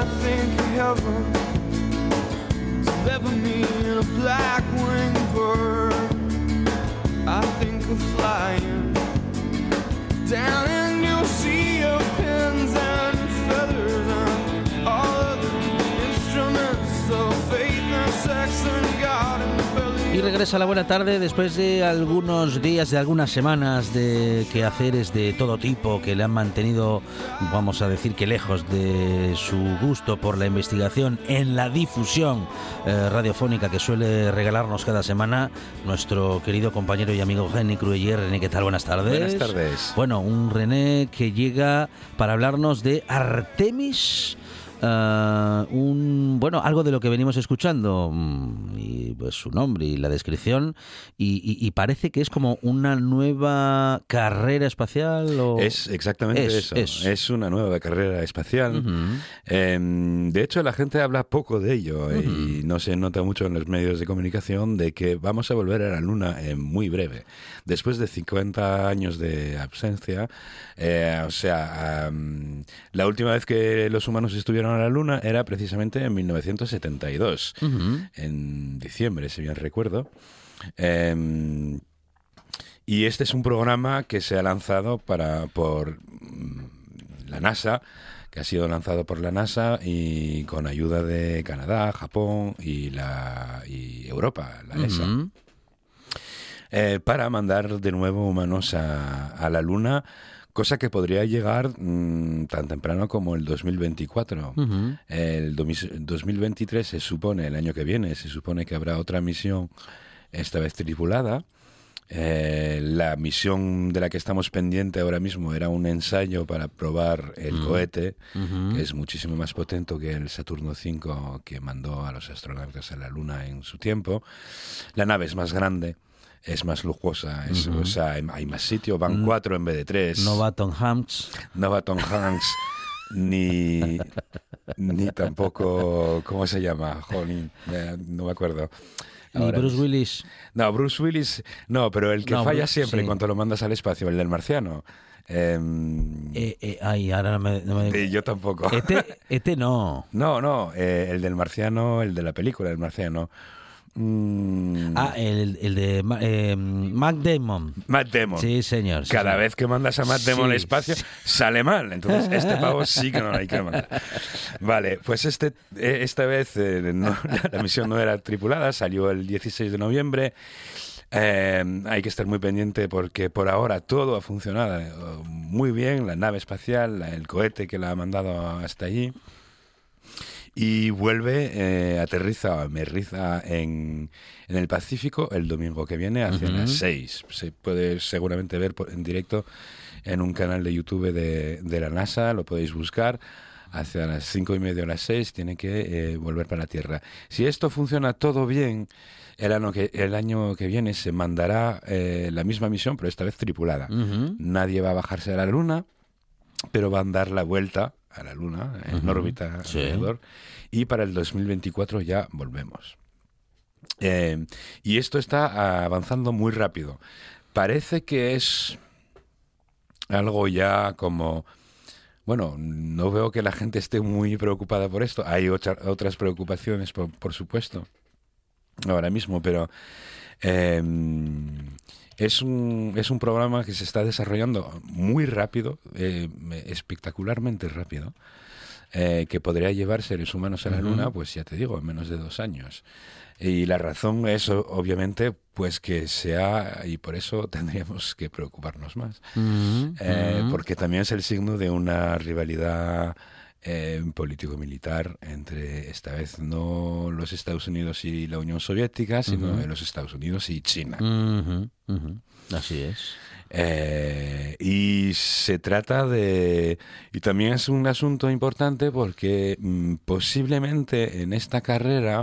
I think of heaven, never me in a black winged bird. I think of flying down in regresa la buena tarde después de algunos días, de algunas semanas de quehaceres de todo tipo que le han mantenido, vamos a decir que lejos de su gusto por la investigación en la difusión eh, radiofónica que suele regalarnos cada semana nuestro querido compañero y amigo René Crueller. René, ¿qué tal? Buenas tardes. Buenas tardes. Bueno, un René que llega para hablarnos de Artemis. Ah, un bueno algo de lo que venimos escuchando mm, y pues su nombre y la descripción y, y- y parece que es como una nueva carrera espacial o Es exactamente Es, eso. es. Es. una nueva carrera espacial. Em, de hecho, la gente habla poco de ello y no se nota mucho en los medios de comunicación de que vamos a volver a la Luna en muy breve. Después de 50 años de ausencia, eh, o sea, la última vez que los humanos estuvieron a la Luna era precisamente en 1972, Ujú. en diciembre, si bien recuerdo. Em, y este es un programa que se ha lanzado para por mm, la NASA, que ha sido lanzado por la NASA y con ayuda de Canadá, Japón y la y Europa, la ESA. Eh, para mandar de nuevo humanos a, a la Luna, cosa que podría llegar mm, tan temprano como el 2024. Ujú. El domis- 2023 se supone, el año que viene, se supone que habrá otra misión, esta vez tripulada. Eh, la misión de la que estamos pendiente ahora mismo era un ensayo para probar el Mm. cohete, que es muchísimo más potente que el Saturno V que mandó a los astronautas a la Luna en su tiempo. La nave es más grande, es más lujosa, es, o sea, hay, más sitio, van Mm. cuatro en vez de tres. no va Tom Hanks No va Tom Hanks, ni, ni tampoco, ¿cómo se llama? Jolín, no me acuerdo. ni Ahora Bruce. Willis No, Bruce Willis, no, pero el que No, falla Bruce, siempre sí. cuando lo mandas al espacio, el del marciano. Em, eh, eh, ay ahora no me, no me- yo tampoco. este este no No, no, eh, el del marciano, el de la película, el marciano. Mm, ah el, el de eh, Matt Damon Matt Damon. sí señor sí, Cada señor. vez que mandas a Matt Damon Sí, al espacio, sale mal. Entonces, este pavo sí que no lo hay que mandar. Vale, pues este, eh, esta vez eh, no- la misión no era tripulada, salió el 16 de noviembre. Eh, hay que estar muy pendiente porque por ahora todo ha funcionado muy bien, la nave espacial, el cohete que la ha mandado hasta allí. Y vuelve, eh, aterriza, aterriza en, en el Pacífico el domingo que viene hacia las 6. Se puede seguramente ver por- en directo en un canal de YouTube de, de la NASA, lo podéis buscar. Hacia las cinco y media o las 6 tiene que eh, volver para la Tierra. Si esto funciona todo bien, el año que, el año que viene se mandará eh, la misma misión, pero esta vez tripulada. Nadie va a bajarse a la Luna, pero van a dar la vuelta a la Luna en órbita sí. alrededor y para el 2024 ya volvemos. Eh, y esto está avanzando muy rápido. Parece que es algo ya como... Bueno, no veo que la gente esté muy preocupada por esto. Hay otra- otras preocupaciones, por, por supuesto, ahora mismo, pero eh, es, un, es un programa que se está desarrollando muy rápido, eh, espectacularmente rápido, eh, que podría llevar seres humanos a la. Luna, pues ya te digo, en menos de dos años. Y la razón es, obviamente, pues que sea, y por eso tendríamos que preocuparnos más. Eh, porque también es el signo de una rivalidad eh, político-militar entre, esta vez, no los Estados Unidos y la Unión Soviética, sino los Estados Unidos y China. Así es. Eh, y se trata de... Y también es un asunto importante porque mm, posiblemente en esta carrera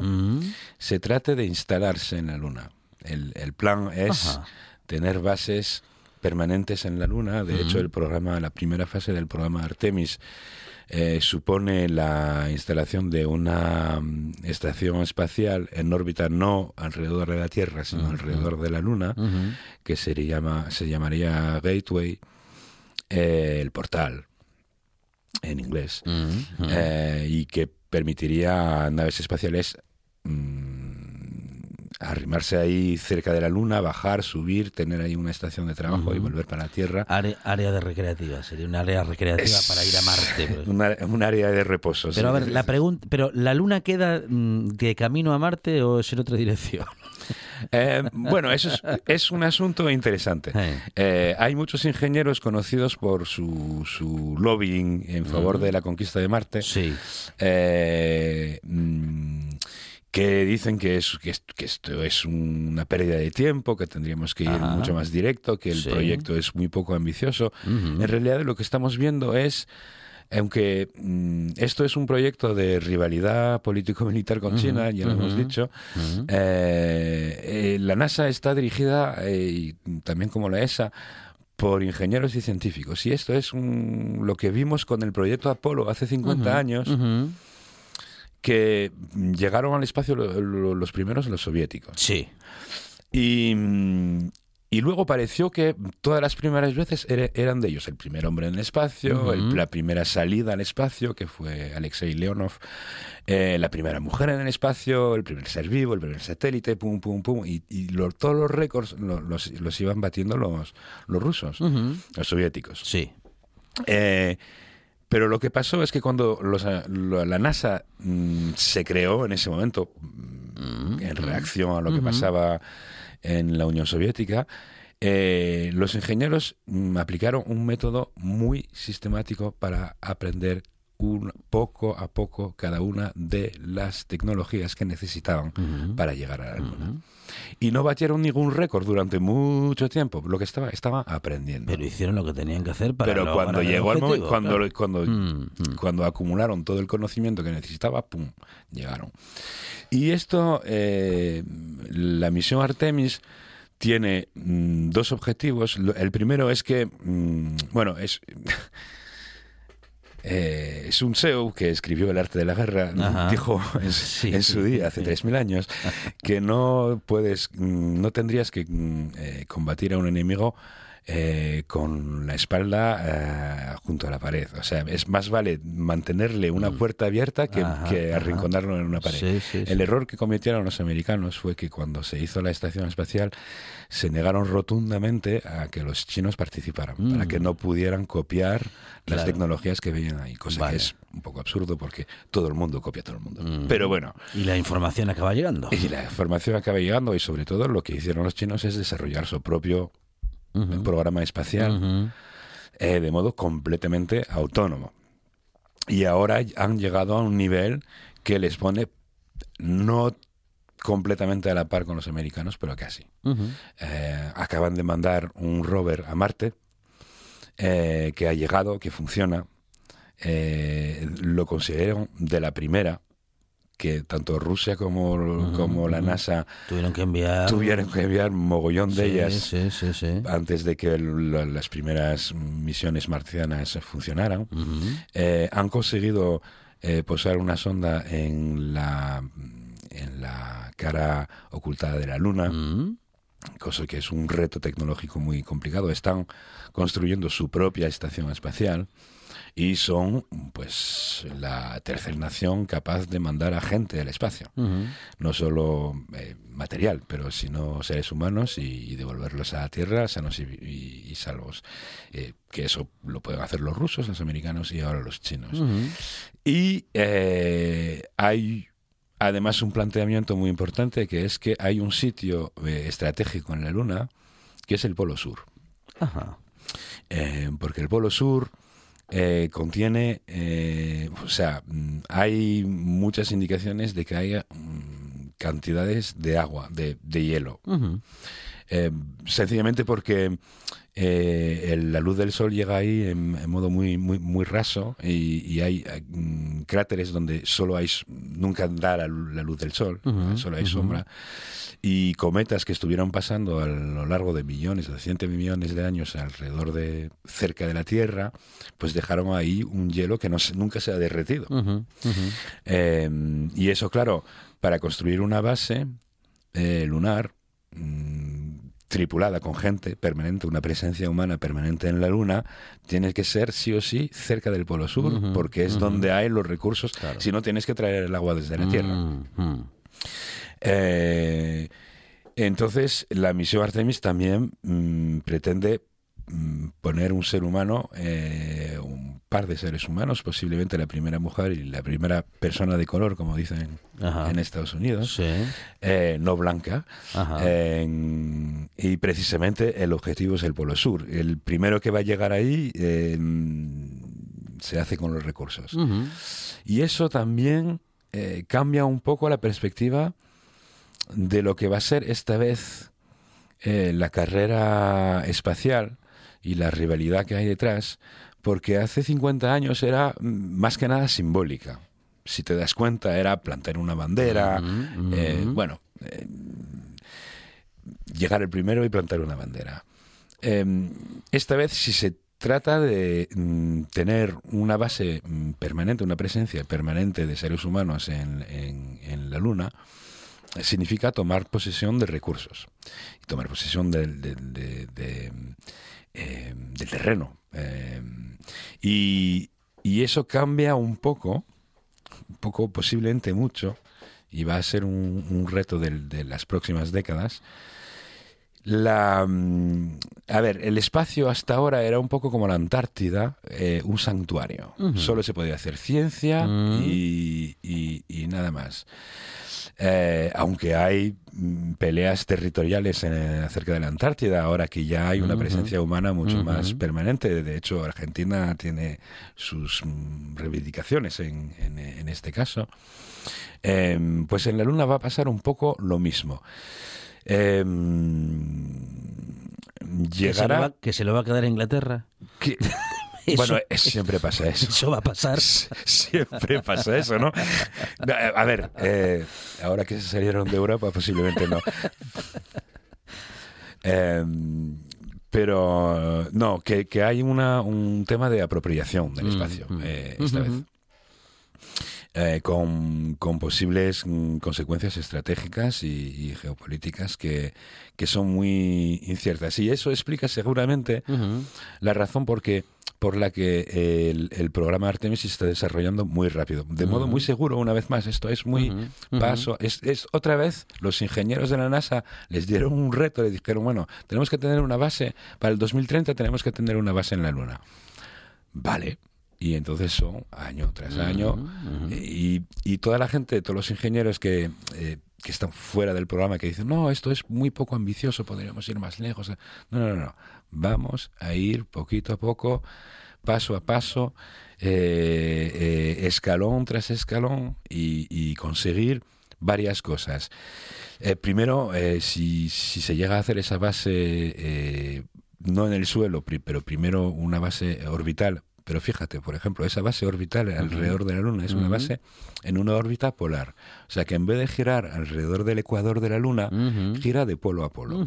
se trate de instalarse en la Luna. El, el plan es Ajá. tener bases permanentes en la Luna. De hecho, el programa, la primera fase del programa Artemis eh, supone la instalación de una mm, estación espacial en órbita no alrededor de la Tierra, sino alrededor de la Luna, que se, llama, se llamaría Gateway, eh, el portal en inglés, eh, y que permitiría a naves espaciales arrimarse ahí cerca de la Luna, bajar, subir, tener ahí una estación de trabajo y volver para la Tierra. Área, área de recreativa, sería un área recreativa para ir a Marte. un área de reposo. Pero a ver, la pregunta, pero ¿la Luna queda mm, de camino a Marte o es en otra dirección? Eh, bueno, eso es, es un asunto interesante. Eh, hay muchos ingenieros conocidos por su, su lobbying en favor de la conquista de Marte. Sí. Eh, mm, que dicen que, es, que, que esto es una pérdida de tiempo, que tendríamos que ir Ajá. mucho más directo, que el Sí. proyecto es muy poco ambicioso. Ujú. En realidad lo que estamos viendo es, aunque mm, esto es un proyecto de rivalidad político-militar con Ujú, China, ya lo hemos ujú, dicho, ujú. eh, eh, la NASA está dirigida, eh, y también como la ESA, por ingenieros y científicos. Y esto es un- lo que vimos con el proyecto Apolo hace 50 Ujú, años. Que llegaron al espacio lo- lo- los primeros los soviéticos. Sí. Y, mm, y luego pareció que todas las primeras veces era- eran de ellos. El primer hombre en el espacio, Ujú. el- la primera salida al espacio, que fue Alexei Leonov, eh, la primera mujer en el espacio, el primer ser vivo, el primer satélite, pum, pum, pum. Y, y lo- todos los récords lo- los, los iban batiendo los, los rusos, Ujú. los soviéticos. Sí. Eh, pero lo que pasó es que cuando los, lo- la NASA mm, se creó en ese momento, mm, en reacción a lo que pasaba en la Unión Soviética, eh, los ingenieros mm, aplicaron un método muy sistemático para aprender un, poco a poco cada una de las tecnologías que necesitaban para llegar a la Luna. Y no batieron ningún récord durante mucho tiempo, lo que estaba, estaban aprendiendo. Pero hicieron lo que tenían que hacer para Pero lograr cuando el llegó el momento, cuando, claro. cuando, cuando acumularon todo el conocimiento que necesitaba, ¡pum! llegaron. Y esto, eh, la misión Artemis tiene mm, dos objetivos. Lo- El primero es que, mm, bueno, es... Eh, Sun Tzu, que escribió El arte de la guerra, Ajá. dijo en, Sí, en su día, hace sí. 3.000 años, que no puedes, mm, no tendrías que mm, eh, combatir a un enemigo eh, con la espalda eh, junto a la pared. O sea, es más vale mantenerle una puerta abierta que, Mm. Ajá, que ajá. arrinconarlo en una pared. Sí, sí, El sí. error que cometieron los americanos fue que cuando se hizo la estación espacial se negaron rotundamente a que los chinos participaran, para Mm. que no pudieran copiar las tecnologías que veían ahí, cosa Vale. que es un poco absurdo porque todo el mundo copia a todo el mundo. Mm. Pero bueno, Y la información acaba llegando. y la información acaba llegando y sobre todo lo que hicieron los chinos es desarrollar su propio Ujú. programa espacial eh, de modo completamente autónomo. Y ahora han llegado a un nivel que les pone no completamente a la par con los americanos, pero casi. Ujú. Eh, acaban de mandar un rover a Marte eh, que ha llegado, que funciona. Eh, lo consideran de la primera que tanto Rusia como, como la. NASA Tuvieron que enviar. tuvieron que enviar mogollón de Sí, ellas Sí, sí, sí. antes de que el- las primeras misiones marcianas funcionaran. Eh, han conseguido eh, posar una sonda en la en la cara ocultada de la Luna, cosa que es un reto tecnológico muy complicado. Están construyendo su propia estación espacial y son pues la tercera nación capaz de mandar a gente al espacio. No solo eh, material, pero sino seres humanos y, y devolverlos a la Tierra sanos y, y- y salvos. Eh, que eso lo pueden hacer los rusos, los americanos y ahora los chinos. Y eh, hay además un planteamiento muy importante que es que hay un sitio estratégico en la Luna que es el Polo Sur. Ajá. Porque el Polo Sur eh, contiene, eh, o sea, mm, hay muchas indicaciones de que haya mm, cantidades de agua, de, de hielo. Eh, sencillamente porque eh, el- la luz del sol llega ahí en, en modo muy muy muy raso y, y hay mm, cráteres donde solo hay nunca da la, la luz del sol, Ujú, solo hay ujú. sombra y cometas que estuvieron pasando a lo largo de millones, de cientos de millones de años alrededor de cerca de la Tierra, pues dejaron ahí un hielo que no nunca se ha derretido. Ujú. Ujú. Eh, y eso, claro, para construir una base eh, lunar mm, tripulada con gente permanente, una presencia humana permanente en la Luna, tiene que ser sí o sí cerca del Polo Sur, porque es donde hay los recursos. Claro. Si no, tienes que traer el agua desde la Tierra. Eh, entonces, la misión Artemis también mm, pretende mm, poner un ser humano, eh, un par de seres humanos, posiblemente la primera mujer y la primera persona de color, como dicen Ajá. en Estados Unidos, Sí. eh, no blanca. Y precisamente el objetivo es el Polo Sur. El primero que va a llegar ahí eh, mm, se hace con los recursos. Y eso también eh, cambia un poco la perspectiva de lo que va a ser esta vez eh, la carrera espacial y la rivalidad que hay detrás, porque hace 50 años era mm, más que nada simbólica. Si te das cuenta, era plantar una bandera, eh, bueno, eh, llegar el primero y plantar una bandera. Eh, esta vez, si se trata de mm, tener una base mm, permanente, una presencia permanente de seres humanos en, en- en la Luna, significa tomar posesión de recursos y tomar posesión de- de, eh, del terreno. Eh, y, y eso cambia un poco, un poco posiblemente mucho, y va a ser un, reto de las próximas décadas. La, mm, a ver, el espacio hasta ahora era un poco como la Antártida, eh, un santuario. Solo se podía hacer ciencia Mm. y, y- y nada más. Eh, aunque hay mm, peleas territoriales en- acerca de la Antártida, ahora que ya hay una presencia humana mucho más permanente. De hecho, Argentina tiene sus reivindicaciones en, en- en este caso. Em, pues en la Luna va a pasar un poco lo mismo. Em, llegará... va, que se lo va a quedar a Inglaterra. que- Eso- bueno, siempre pasa eso. Eso va a pasar. Siempre pasa eso, ¿no? A ver, eh, ahora que se salieron de Europa, posiblemente no. Em, pero no, que, que hay una, un tema de apropiación del Mm, espacio mm. eh, esta vez. Eh, con, con posibles mm, consecuencias estratégicas y, y geopolíticas que, que son muy inciertas. Y eso explica seguramente la razón por la que el, el programa Artemis se está desarrollando muy rápido. De modo muy seguro, una vez más, esto es muy paso. Es, es otra vez, los ingenieros de la NASA les dieron un reto, le dijeron, bueno, tenemos que tener una base, para el 2030 tenemos que tener una base en la Luna. Vale. Y entonces son año tras año. Y, y toda la gente, todos los ingenieros que, eh, que están fuera del programa, que dicen, no, esto es muy poco ambicioso, podríamos ir más lejos. No, no, no, no. Vamos a ir poquito a poco, paso a paso, eh, eh, escalón tras escalón y, y conseguir varias cosas. Primero, eh, si, si se llega a hacer esa base, no en el suelo, pero primero una base orbital. Pero fíjate, por ejemplo, esa base orbital alrededor de la Luna es una base en una órbita polar. O sea que en vez de girar alrededor del ecuador de la Luna, gira de polo a polo.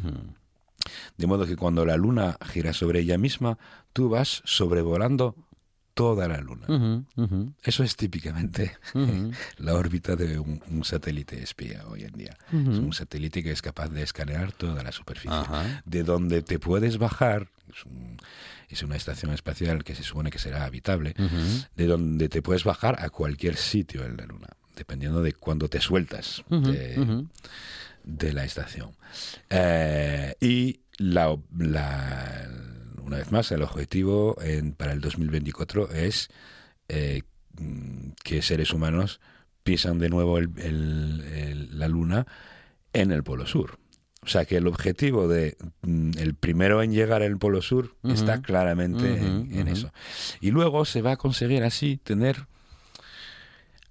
De modo que cuando la Luna gira sobre ella misma, tú vas sobrevolando toda la Luna. Eso es típicamente la órbita de un, un satélite espía hoy en día. Es un satélite que es capaz de escanear toda la superficie. Ajá. De donde te puedes bajar, es, un- es una estación espacial que se supone que será habitable, de donde te puedes bajar a cualquier sitio en la Luna, dependiendo de cuándo te sueltas de, la estación. Eh, y la, la- una vez más, el objetivo en- para el 2024 es eh, que seres humanos pisan de nuevo el- el- el- la Luna en el Polo Sur. O sea que el objetivo de mm, el primero en llegar al Polo Sur está claramente en, eso. Y luego se va a conseguir así tener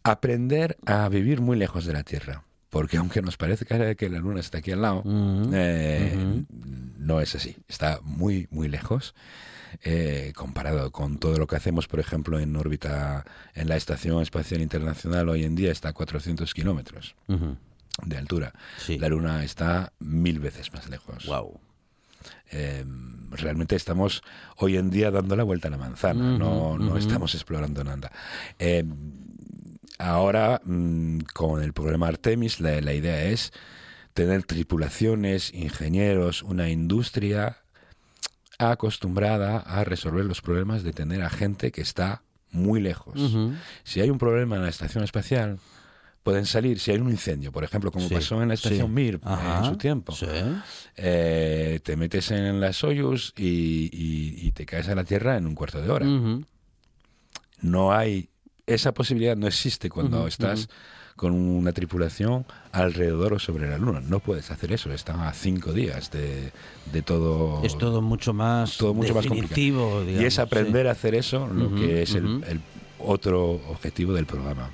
aprender a vivir muy lejos de la Tierra. Porque aunque nos parezca que la Luna está aquí al lado, eh, no es así. Está muy, muy lejos. eh, comparado con todo lo que hacemos, por ejemplo, en órbita, en la Estación Espacial Internacional hoy en día está a 400 kilómetros de altura. Sí. La Luna está mil veces más lejos. Wow. Eh, realmente estamos hoy en día dando la vuelta a la manzana, no, no estamos explorando nada. Eh, ahora, mm, con el programa Artemis, la, la idea es tener tripulaciones, ingenieros, una industria acostumbrada a resolver los problemas de tener a gente que está muy lejos. Si hay un problema en la estación espacial, pueden salir, si hay un incendio, por ejemplo, como Sí, pasó en la estación sí. Mir Ajá, en su tiempo, sí. eh, te metes en la Soyuz y, y- y te caes a la Tierra en un cuarto de hora. No hay, esa posibilidad no existe cuando estás con una tripulación alrededor o sobre la Luna. No puedes hacer eso, están a cinco días de, de todo... Es todo mucho más todo mucho más complicado. digamos, y es aprender a hacer eso, lo que es el- el otro objetivo del programa.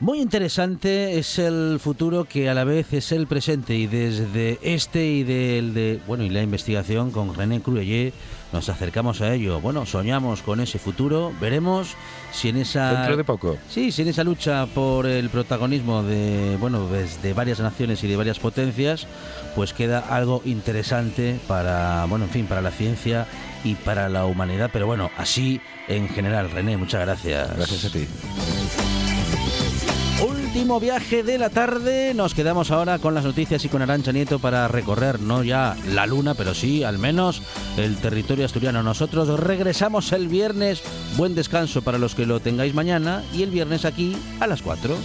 Muy interesante es el futuro que a la vez es el presente y desde este y del de bueno y la investigación con René Cruelle nos acercamos a ello. Bueno, soñamos con ese futuro, veremos si en esa Dentro de poco. Sí, si en esa lucha por el protagonismo de bueno, pues de varias naciones y de varias potencias, pues queda algo interesante para, bueno, en fin, para la ciencia y para la humanidad, pero bueno, así en general, René, muchas gracias. Gracias a ti. Último viaje de la tarde. Nos quedamos ahora con las noticias y con Arancha Nieto para recorrer no ya la luna, pero sí al menos el territorio asturiano. Nosotros regresamos el viernes. Buen descanso para los que lo tengáis mañana y el viernes aquí a las 4.